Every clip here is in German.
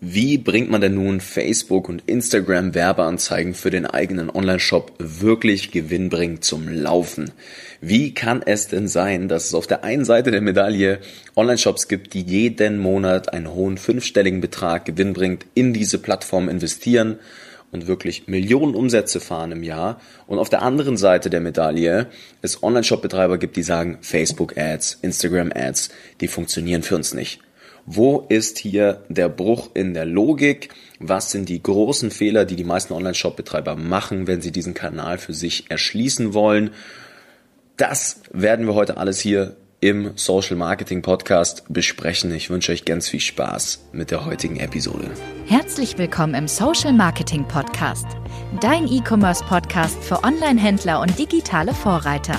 Wie bringt man denn nun Facebook und Instagram Werbeanzeigen für den eigenen Online-Shop wirklich gewinnbringend zum Laufen? Wie kann es denn sein, dass es auf der einen Seite der Medaille Online-Shops gibt, die jeden Monat einen hohen fünfstelligen Betrag gewinnbringend in diese Plattform investieren und wirklich Millionen Umsätze fahren im Jahr und auf der anderen Seite der Medaille es Online-Shop-Betreiber gibt, die sagen, Facebook-Ads, Instagram-Ads, die funktionieren für uns nicht. Wo ist hier der Bruch in der Logik? Was sind die großen Fehler, die die meisten Online-Shop-Betreiber machen, wenn sie diesen Kanal für sich erschließen wollen? Das werden wir heute alles hier im Social Marketing Podcast besprechen. Ich wünsche euch ganz viel Spaß mit der heutigen Episode. Herzlich willkommen im Social Marketing Podcast, dein E-Commerce Podcast für Online-Händler und digitale Vorreiter.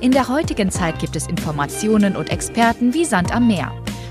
In der heutigen Zeit gibt es Informationen und Experten wie Sand am Meer.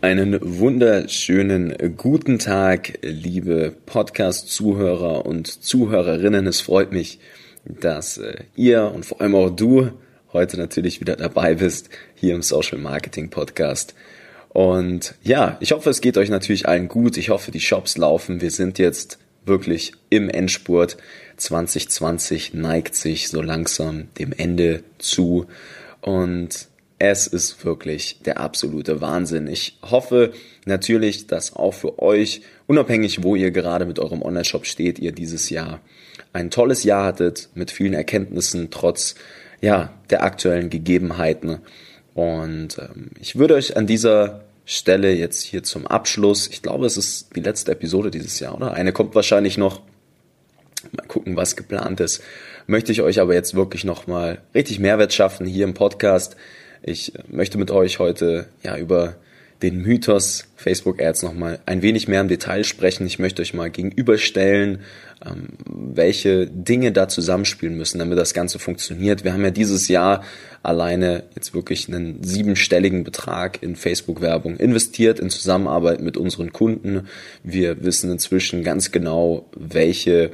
Einen wunderschönen guten Tag, liebe Podcast-Zuhörer und Zuhörerinnen. Es freut mich, dass äh, ihr und vor allem auch du heute natürlich wieder dabei bist hier im Social Marketing Podcast. Und ja, ich hoffe, es geht euch natürlich allen gut. Ich hoffe, die Shops laufen. Wir sind jetzt wirklich im Endspurt. 2020 neigt sich so langsam dem Ende zu. Und es ist wirklich der absolute Wahnsinn. Ich hoffe natürlich, dass auch für euch, unabhängig wo ihr gerade mit eurem Online-Shop steht, ihr dieses Jahr ein tolles Jahr hattet mit vielen Erkenntnissen trotz ja, der aktuellen Gegebenheiten. Und ähm, ich würde euch an dieser Stelle jetzt hier zum Abschluss, ich glaube, es ist die letzte Episode dieses Jahr, oder? Eine kommt wahrscheinlich noch. Mal gucken, was geplant ist. Möchte ich euch aber jetzt wirklich nochmal richtig Mehrwert schaffen hier im Podcast ich möchte mit euch heute ja über den Mythos Facebook Ads nochmal ein wenig mehr im Detail sprechen. Ich möchte euch mal gegenüberstellen, ähm, welche Dinge da zusammenspielen müssen, damit das Ganze funktioniert. Wir haben ja dieses Jahr alleine jetzt wirklich einen siebenstelligen Betrag in Facebook-Werbung investiert in Zusammenarbeit mit unseren Kunden. Wir wissen inzwischen ganz genau, welche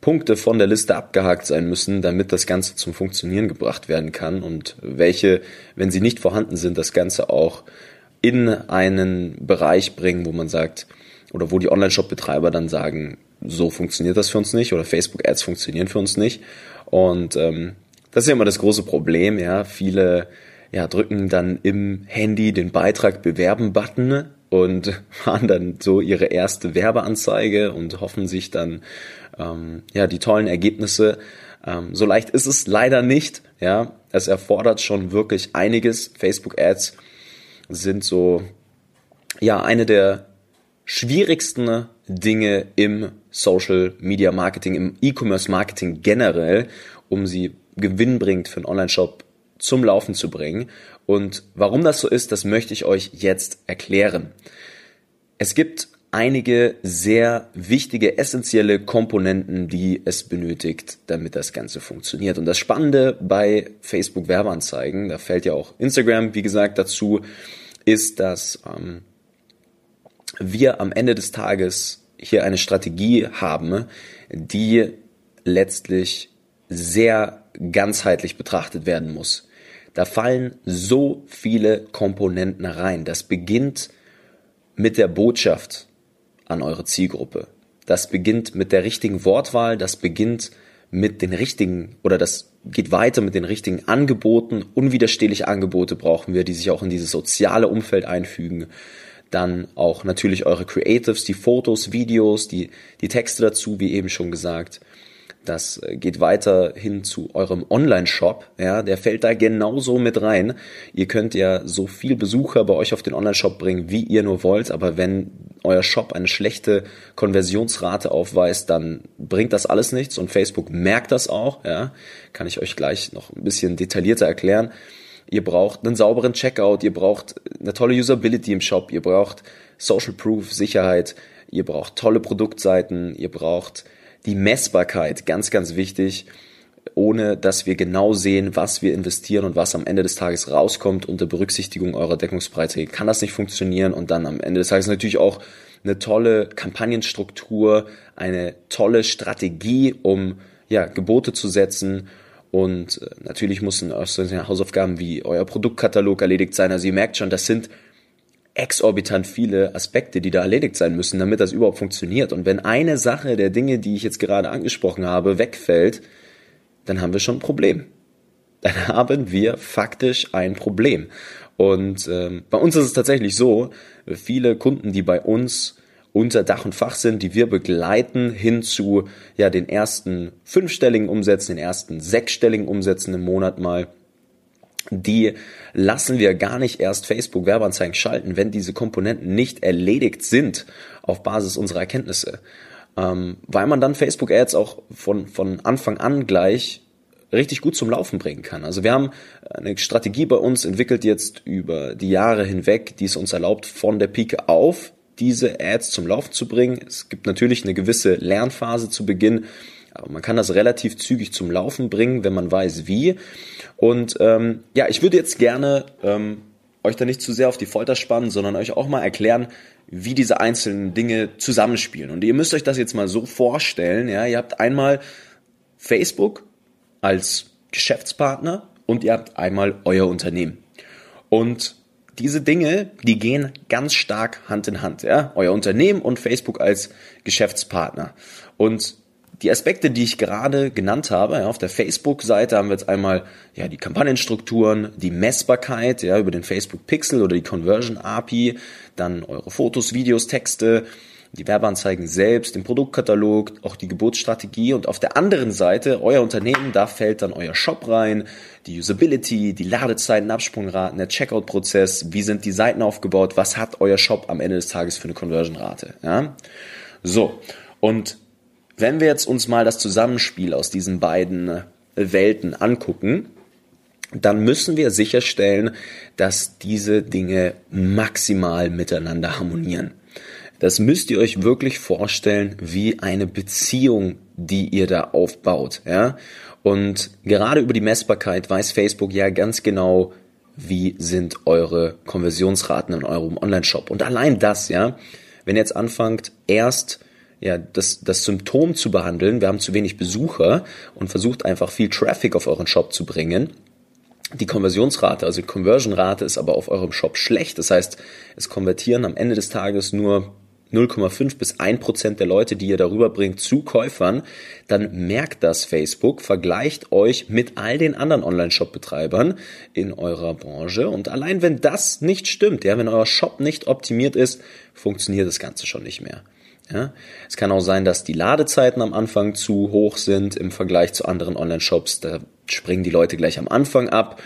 Punkte von der Liste abgehakt sein müssen, damit das Ganze zum Funktionieren gebracht werden kann und welche, wenn sie nicht vorhanden sind, das Ganze auch in einen Bereich bringen, wo man sagt, oder wo die Online-Shop-Betreiber dann sagen, so funktioniert das für uns nicht oder Facebook-Ads funktionieren für uns nicht. Und ähm, das ist ja immer das große Problem, ja. Viele ja, drücken dann im Handy den Beitrag bewerben-Button und fahren dann so ihre erste Werbeanzeige und hoffen sich dann ähm, ja die tollen Ergebnisse. Ähm, so leicht ist es leider nicht. Ja, es erfordert schon wirklich einiges. Facebook Ads sind so ja eine der schwierigsten Dinge im Social Media Marketing, im E-Commerce Marketing generell, um sie gewinnbringend für einen Online-Shop zum Laufen zu bringen. Und warum das so ist, das möchte ich euch jetzt erklären. Es gibt einige sehr wichtige, essentielle Komponenten, die es benötigt, damit das Ganze funktioniert. Und das Spannende bei Facebook Werbeanzeigen, da fällt ja auch Instagram, wie gesagt, dazu, ist, dass ähm, wir am Ende des Tages hier eine Strategie haben, die letztlich sehr ganzheitlich betrachtet werden muss. Da fallen so viele Komponenten rein. Das beginnt mit der Botschaft an eure Zielgruppe. Das beginnt mit der richtigen Wortwahl, das beginnt mit den richtigen oder das geht weiter mit den richtigen Angeboten. Unwiderstehliche Angebote brauchen wir, die sich auch in dieses soziale Umfeld einfügen. Dann auch natürlich eure Creatives, die Fotos, Videos, die, die Texte dazu, wie eben schon gesagt. Das äh, geht weiter hin zu eurem Online-Shop. Ja, der fällt da genauso mit rein. Ihr könnt ja so viel Besucher bei euch auf den Online-Shop bringen, wie ihr nur wollt. Aber wenn euer Shop eine schlechte Konversionsrate aufweist, dann bringt das alles nichts. Und Facebook merkt das auch. Ja, kann ich euch gleich noch ein bisschen detaillierter erklären. Ihr braucht einen sauberen Checkout. Ihr braucht eine tolle Usability im Shop. Ihr braucht Social Proof, Sicherheit. Ihr braucht tolle Produktseiten. Ihr braucht Die Messbarkeit, ganz, ganz wichtig ohne dass wir genau sehen, was wir investieren und was am Ende des Tages rauskommt unter Berücksichtigung eurer Deckungsbeiträge, kann das nicht funktionieren und dann am Ende des Tages natürlich auch eine tolle Kampagnenstruktur, eine tolle Strategie, um ja, Gebote zu setzen und äh, natürlich müssen Hausaufgaben wie euer Produktkatalog erledigt sein. Also ihr merkt schon, das sind exorbitant viele Aspekte, die da erledigt sein müssen, damit das überhaupt funktioniert. Und wenn eine Sache der Dinge, die ich jetzt gerade angesprochen habe, wegfällt, dann haben wir schon ein Problem. Dann haben wir faktisch ein Problem. Und ähm, bei uns ist es tatsächlich so, viele Kunden, die bei uns unter Dach und Fach sind, die wir begleiten hin zu ja den ersten fünfstelligen Umsätzen, den ersten sechsstelligen Umsätzen im Monat mal, die lassen wir gar nicht erst Facebook Werbeanzeigen schalten, wenn diese Komponenten nicht erledigt sind auf Basis unserer Erkenntnisse ähm, weil man dann Facebook Ads auch von, von Anfang an gleich richtig gut zum Laufen bringen kann. Also wir haben eine Strategie bei uns entwickelt jetzt über die Jahre hinweg, die es uns erlaubt, von der Pike auf diese Ads zum Laufen zu bringen. Es gibt natürlich eine gewisse Lernphase zu Beginn, aber man kann das relativ zügig zum Laufen bringen, wenn man weiß wie. Und ähm, ja, ich würde jetzt gerne ähm, euch da nicht zu sehr auf die Folter spannen, sondern euch auch mal erklären, wie diese einzelnen Dinge zusammenspielen. Und ihr müsst euch das jetzt mal so vorstellen, ja, ihr habt einmal Facebook als Geschäftspartner und ihr habt einmal euer Unternehmen. Und diese Dinge, die gehen ganz stark Hand in Hand, ja, euer Unternehmen und Facebook als Geschäftspartner. Und die Aspekte, die ich gerade genannt habe, ja, auf der Facebook-Seite haben wir jetzt einmal ja, die Kampagnenstrukturen, die Messbarkeit ja, über den Facebook Pixel oder die Conversion API, dann eure Fotos, Videos, Texte, die Werbeanzeigen selbst, den Produktkatalog, auch die Geburtsstrategie und auf der anderen Seite euer Unternehmen, da fällt dann euer Shop rein, die Usability, die Ladezeiten, Absprungraten, der Checkout-Prozess, wie sind die Seiten aufgebaut, was hat euer Shop am Ende des Tages für eine Conversion-Rate. Ja? So, und wenn wir jetzt uns mal das Zusammenspiel aus diesen beiden Welten angucken, dann müssen wir sicherstellen, dass diese Dinge maximal miteinander harmonieren. Das müsst ihr euch wirklich vorstellen wie eine Beziehung, die ihr da aufbaut, ja? Und gerade über die Messbarkeit weiß Facebook ja ganz genau, wie sind eure Konversionsraten in eurem Online-Shop. Und allein das, ja, wenn ihr jetzt anfangt, erst ja, das, das Symptom zu behandeln, wir haben zu wenig Besucher und versucht einfach viel Traffic auf euren Shop zu bringen. Die Konversionsrate, also die Conversion-Rate ist aber auf eurem Shop schlecht. Das heißt, es konvertieren am Ende des Tages nur 0,5 bis 1 Prozent der Leute, die ihr darüber bringt, zu Käufern, dann merkt das Facebook, vergleicht euch mit all den anderen Online-Shop-Betreibern in eurer Branche. Und allein wenn das nicht stimmt, ja, wenn euer Shop nicht optimiert ist, funktioniert das Ganze schon nicht mehr. Ja? Es kann auch sein, dass die Ladezeiten am Anfang zu hoch sind im Vergleich zu anderen Online-Shops. Da springen die Leute gleich am Anfang ab.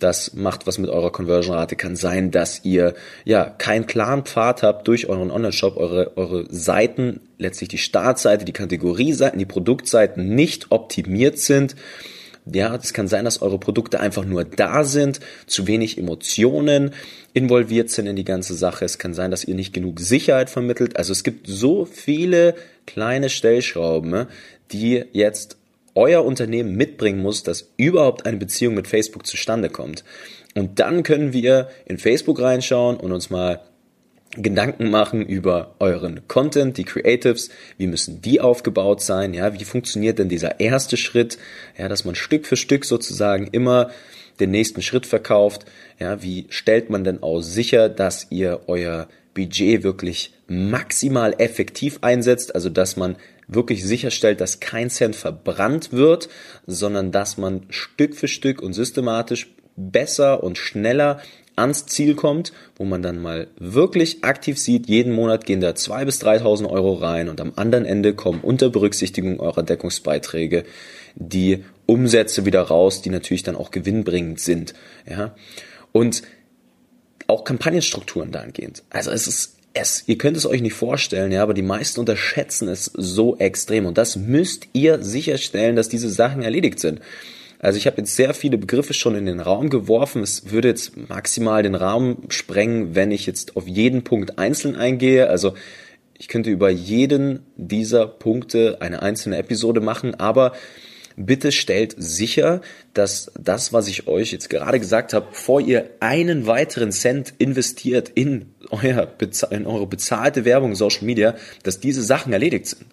Das macht was mit eurer Conversion-Rate. Kann sein, dass ihr ja keinen klaren Pfad habt durch euren Online-Shop, eure, eure Seiten, letztlich die Startseite, die Kategorieseiten, die Produktseiten nicht optimiert sind ja, es kann sein, dass eure Produkte einfach nur da sind, zu wenig Emotionen involviert sind in die ganze Sache. Es kann sein, dass ihr nicht genug Sicherheit vermittelt. Also es gibt so viele kleine Stellschrauben, ne, die jetzt euer Unternehmen mitbringen muss, dass überhaupt eine Beziehung mit Facebook zustande kommt. Und dann können wir in Facebook reinschauen und uns mal Gedanken machen über euren Content, die Creatives, wie müssen die aufgebaut sein, ja, wie funktioniert denn dieser erste Schritt, ja, dass man Stück für Stück sozusagen immer den nächsten Schritt verkauft, ja, wie stellt man denn auch sicher, dass ihr euer Budget wirklich maximal effektiv einsetzt, also dass man wirklich sicherstellt, dass kein Cent verbrannt wird, sondern dass man Stück für Stück und systematisch besser und schneller ans Ziel kommt, wo man dann mal wirklich aktiv sieht, jeden Monat gehen da 2.000 bis 3.000 Euro rein und am anderen Ende kommen unter Berücksichtigung eurer Deckungsbeiträge die Umsätze wieder raus, die natürlich dann auch gewinnbringend sind. Ja? Und auch Kampagnenstrukturen dahingehend. Also es ist es, ihr könnt es euch nicht vorstellen, ja, aber die meisten unterschätzen es so extrem und das müsst ihr sicherstellen, dass diese Sachen erledigt sind. Also ich habe jetzt sehr viele Begriffe schon in den Raum geworfen. Es würde jetzt maximal den Raum sprengen, wenn ich jetzt auf jeden Punkt einzeln eingehe. Also ich könnte über jeden dieser Punkte eine einzelne Episode machen, aber bitte stellt sicher, dass das, was ich euch jetzt gerade gesagt habe, bevor ihr einen weiteren Cent investiert in, euer, in eure bezahlte Werbung Social Media, dass diese Sachen erledigt sind.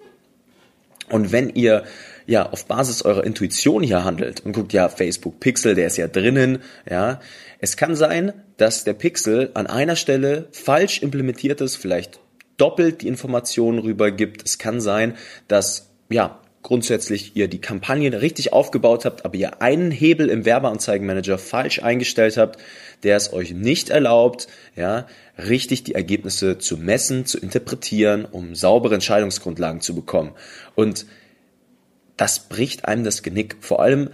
Und wenn ihr ja auf Basis eurer Intuition hier handelt und guckt, ja, Facebook Pixel, der ist ja drinnen, ja, es kann sein, dass der Pixel an einer Stelle falsch implementiert ist, vielleicht doppelt die Informationen rübergibt. Es kann sein, dass ja grundsätzlich ihr die Kampagne richtig aufgebaut habt, aber ihr einen Hebel im Werbeanzeigenmanager falsch eingestellt habt, der es euch nicht erlaubt, ja, richtig die Ergebnisse zu messen, zu interpretieren, um saubere Entscheidungsgrundlagen zu bekommen. Und das bricht einem das Genick. Vor allem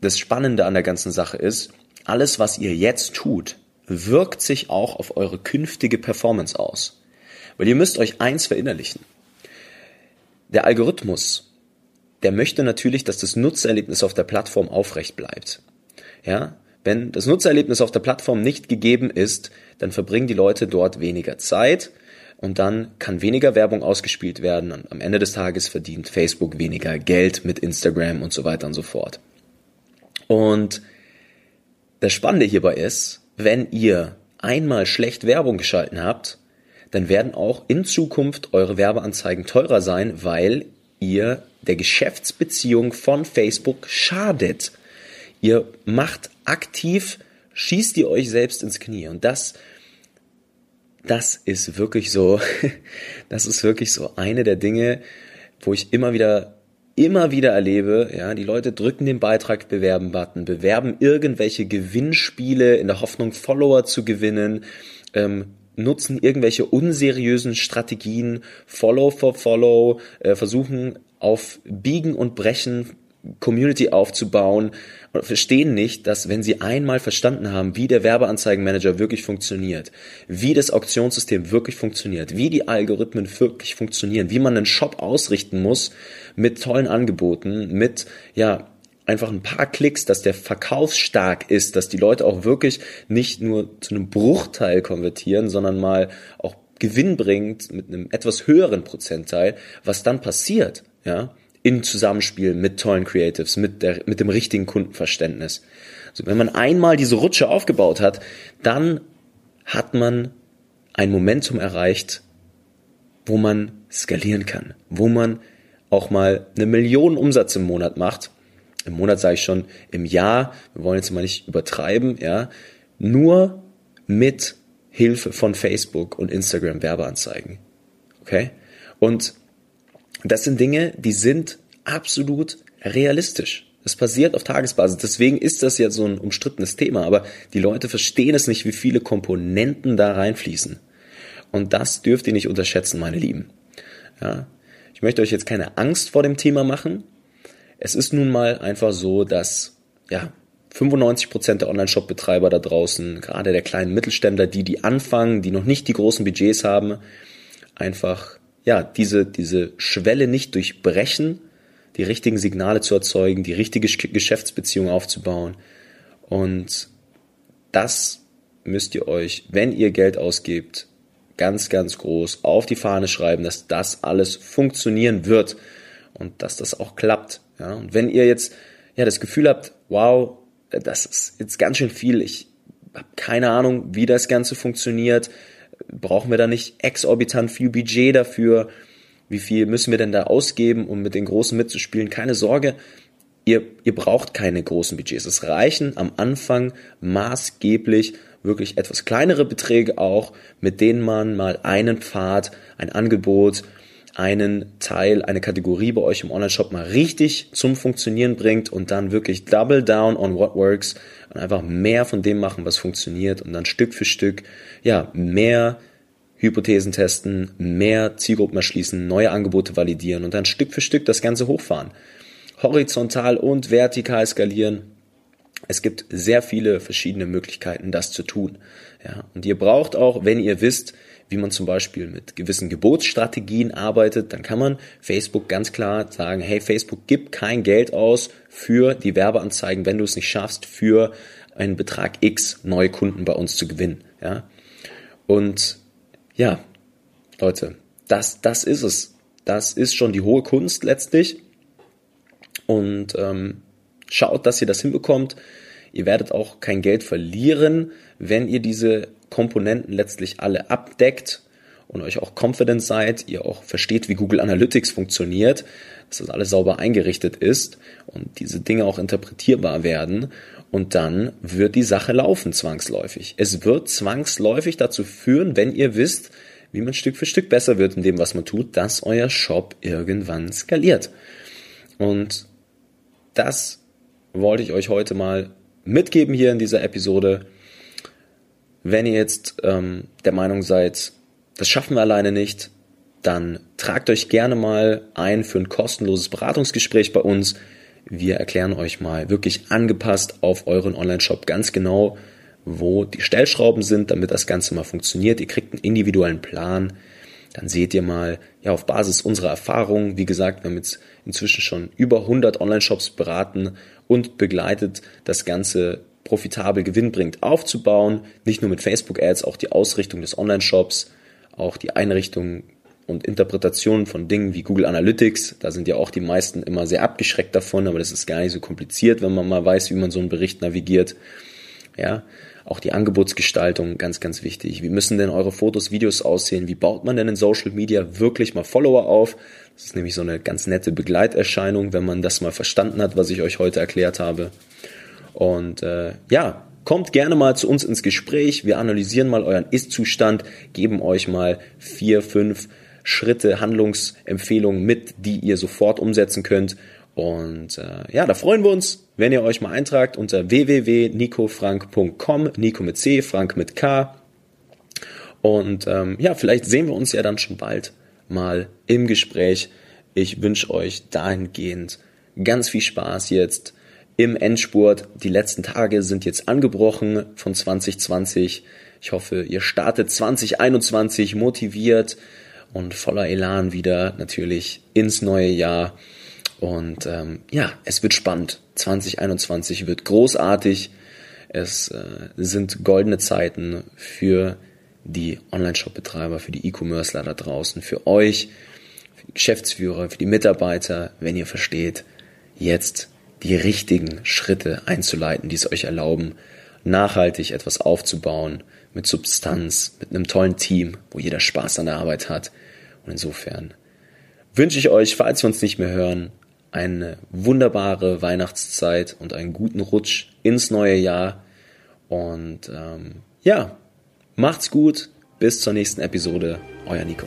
das Spannende an der ganzen Sache ist, alles, was ihr jetzt tut, wirkt sich auch auf eure künftige Performance aus. Weil ihr müsst euch eins verinnerlichen. Der Algorithmus, der möchte natürlich, dass das Nutzererlebnis auf der Plattform aufrecht bleibt. Ja, wenn das Nutzererlebnis auf der Plattform nicht gegeben ist, dann verbringen die Leute dort weniger Zeit und dann kann weniger Werbung ausgespielt werden und am Ende des Tages verdient Facebook weniger Geld mit Instagram und so weiter und so fort. Und das Spannende hierbei ist, wenn ihr einmal schlecht Werbung geschalten habt, dann werden auch in Zukunft eure Werbeanzeigen teurer sein, weil ihr der Geschäftsbeziehung von Facebook schadet. Ihr macht aktiv, schießt ihr euch selbst ins Knie. Und das, das ist wirklich so, das ist wirklich so eine der Dinge, wo ich immer wieder immer wieder erlebe, ja, die Leute drücken den Beitrag bewerben Button, bewerben irgendwelche Gewinnspiele in der Hoffnung Follower zu gewinnen, ähm, nutzen irgendwelche unseriösen Strategien, Follow for Follow, äh, versuchen auf Biegen und Brechen Community aufzubauen und verstehen nicht, dass wenn sie einmal verstanden haben, wie der Werbeanzeigenmanager wirklich funktioniert, wie das Auktionssystem wirklich funktioniert, wie die Algorithmen wirklich funktionieren, wie man einen Shop ausrichten muss mit tollen Angeboten, mit ja einfach ein paar Klicks, dass der verkaufsstark ist, dass die Leute auch wirklich nicht nur zu einem Bruchteil konvertieren, sondern mal auch Gewinn bringt mit einem etwas höheren Prozentteil, was dann passiert, ja, in Zusammenspiel mit tollen Creatives, mit der, mit dem richtigen Kundenverständnis. Also wenn man einmal diese Rutsche aufgebaut hat, dann hat man ein Momentum erreicht, wo man skalieren kann, wo man auch mal eine Million Umsatz im Monat macht im Monat sage ich schon, im Jahr, wir wollen jetzt mal nicht übertreiben, ja, nur mit Hilfe von Facebook und Instagram Werbeanzeigen. Okay? Und das sind Dinge, die sind absolut realistisch. Das passiert auf Tagesbasis. Deswegen ist das ja so ein umstrittenes Thema. Aber die Leute verstehen es nicht, wie viele Komponenten da reinfließen. Und das dürft ihr nicht unterschätzen, meine Lieben. Ja? Ich möchte euch jetzt keine Angst vor dem Thema machen. Es ist nun mal einfach so, dass ja 95% der Online-Shop-Betreiber da draußen, gerade der kleinen Mittelständler, die die anfangen, die noch nicht die großen Budgets haben, einfach ja diese diese Schwelle nicht durchbrechen, die richtigen Signale zu erzeugen, die richtige Geschäftsbeziehung aufzubauen und das müsst ihr euch, wenn ihr Geld ausgebt, ganz, ganz groß auf die Fahne schreiben, dass das alles funktionieren wird und dass das auch klappt. Ja, und wenn ihr jetzt ja das Gefühl habt, wow, das ist jetzt ganz schön viel, ich habe keine Ahnung, wie das Ganze funktioniert, brauchen wir da nicht exorbitant viel Budget dafür? Wie viel müssen wir denn da ausgeben, um mit den Großen mitzuspielen? Keine Sorge, ihr, ihr braucht keine großen Budgets. Es reichen am Anfang maßgeblich wirklich etwas kleinere Beträge auch, mit denen man mal einen Pfad, ein Angebot einen Teil, eine Kategorie bei euch im Online-Shop mal richtig zum Funktionieren bringt und dann wirklich double down on what works und einfach mehr von dem machen, was funktioniert und dann Stück für Stück, ja, mehr Hypothesen testen, mehr Zielgruppen erschließen, neue Angebote validieren und dann Stück für Stück das Ganze hochfahren. Horizontal und vertikal skalieren. Es gibt sehr viele verschiedene Möglichkeiten, das zu tun. Ja, und ihr braucht auch, wenn ihr wisst, wie man zum Beispiel mit gewissen Gebotsstrategien arbeitet, dann kann man Facebook ganz klar sagen, hey, Facebook gibt kein Geld aus für die Werbeanzeigen, wenn du es nicht schaffst, für einen Betrag X neue Kunden bei uns zu gewinnen. Ja? Und ja, Leute, das, das ist es. Das ist schon die hohe Kunst letztlich. Und ähm, schaut, dass ihr das hinbekommt. Ihr werdet auch kein Geld verlieren, wenn ihr diese Komponenten letztlich alle abdeckt und euch auch confident seid, ihr auch versteht, wie Google Analytics funktioniert, dass das alles sauber eingerichtet ist und diese Dinge auch interpretierbar werden und dann wird die Sache laufen zwangsläufig. Es wird zwangsläufig dazu führen, wenn ihr wisst, wie man Stück für Stück besser wird in dem, was man tut, dass euer Shop irgendwann skaliert. Und das wollte ich euch heute mal mitgeben hier in dieser Episode. Wenn ihr jetzt ähm, der Meinung seid, das schaffen wir alleine nicht, dann tragt euch gerne mal ein für ein kostenloses Beratungsgespräch bei uns. Wir erklären euch mal wirklich angepasst auf euren Online-Shop ganz genau, wo die Stellschrauben sind, damit das Ganze mal funktioniert. Ihr kriegt einen individuellen Plan. Dann seht ihr mal, ja, auf Basis unserer Erfahrungen, wie gesagt, wir haben jetzt inzwischen schon über 100 Online-Shops beraten und begleitet, das Ganze profitabel gewinnbringend aufzubauen. Nicht nur mit Facebook-Ads, auch die Ausrichtung des Online-Shops, auch die Einrichtung und Interpretation von Dingen wie Google Analytics. Da sind ja auch die meisten immer sehr abgeschreckt davon, aber das ist gar nicht so kompliziert, wenn man mal weiß, wie man so einen Bericht navigiert. Ja, auch die Angebotsgestaltung ganz, ganz wichtig. Wie müssen denn eure Fotos, Videos aussehen? Wie baut man denn in Social Media wirklich mal Follower auf? Das ist nämlich so eine ganz nette Begleiterscheinung, wenn man das mal verstanden hat, was ich euch heute erklärt habe. Und äh, ja, Kommt gerne mal zu uns ins Gespräch. Wir analysieren mal euren Ist-Zustand, geben euch mal vier, fünf Schritte, Handlungsempfehlungen mit, die ihr sofort umsetzen könnt. Und äh, ja, da freuen wir uns, wenn ihr euch mal eintragt unter www.nicofrank.com, Nico mit C, Frank mit K. Und ähm, ja, vielleicht sehen wir uns ja dann schon bald mal im Gespräch. Ich wünsche euch dahingehend ganz viel Spaß jetzt im Endspurt. Die letzten Tage sind jetzt angebrochen von 2020. Ich hoffe, ihr startet 2021 motiviert und voller Elan wieder natürlich ins neue Jahr. Und ähm, ja, es wird spannend. 2021 wird großartig. Es äh, sind goldene Zeiten für die Online-Shop-Betreiber, für die E-Commercer da draußen, für euch, für die Geschäftsführer, für die Mitarbeiter, wenn ihr versteht, jetzt die richtigen Schritte einzuleiten, die es euch erlauben, nachhaltig etwas aufzubauen, mit Substanz, mit einem tollen Team, wo jeder Spaß an der Arbeit hat. Und insofern wünsche ich euch, falls wir uns nicht mehr hören, eine wunderbare Weihnachtszeit und einen guten Rutsch ins neue Jahr. Und ähm, ja, macht's gut. Bis zur nächsten Episode. Euer Nico.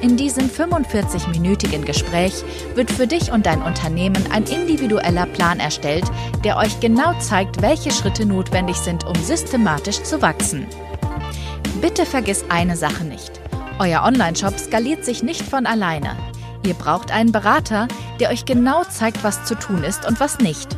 In diesem 45-minütigen Gespräch wird für dich und dein Unternehmen ein individueller Plan erstellt, der euch genau zeigt, welche Schritte notwendig sind, um systematisch zu wachsen. Bitte vergiss eine Sache nicht. Euer Online-Shop skaliert sich nicht von alleine. Ihr braucht einen Berater, der euch genau zeigt, was zu tun ist und was nicht.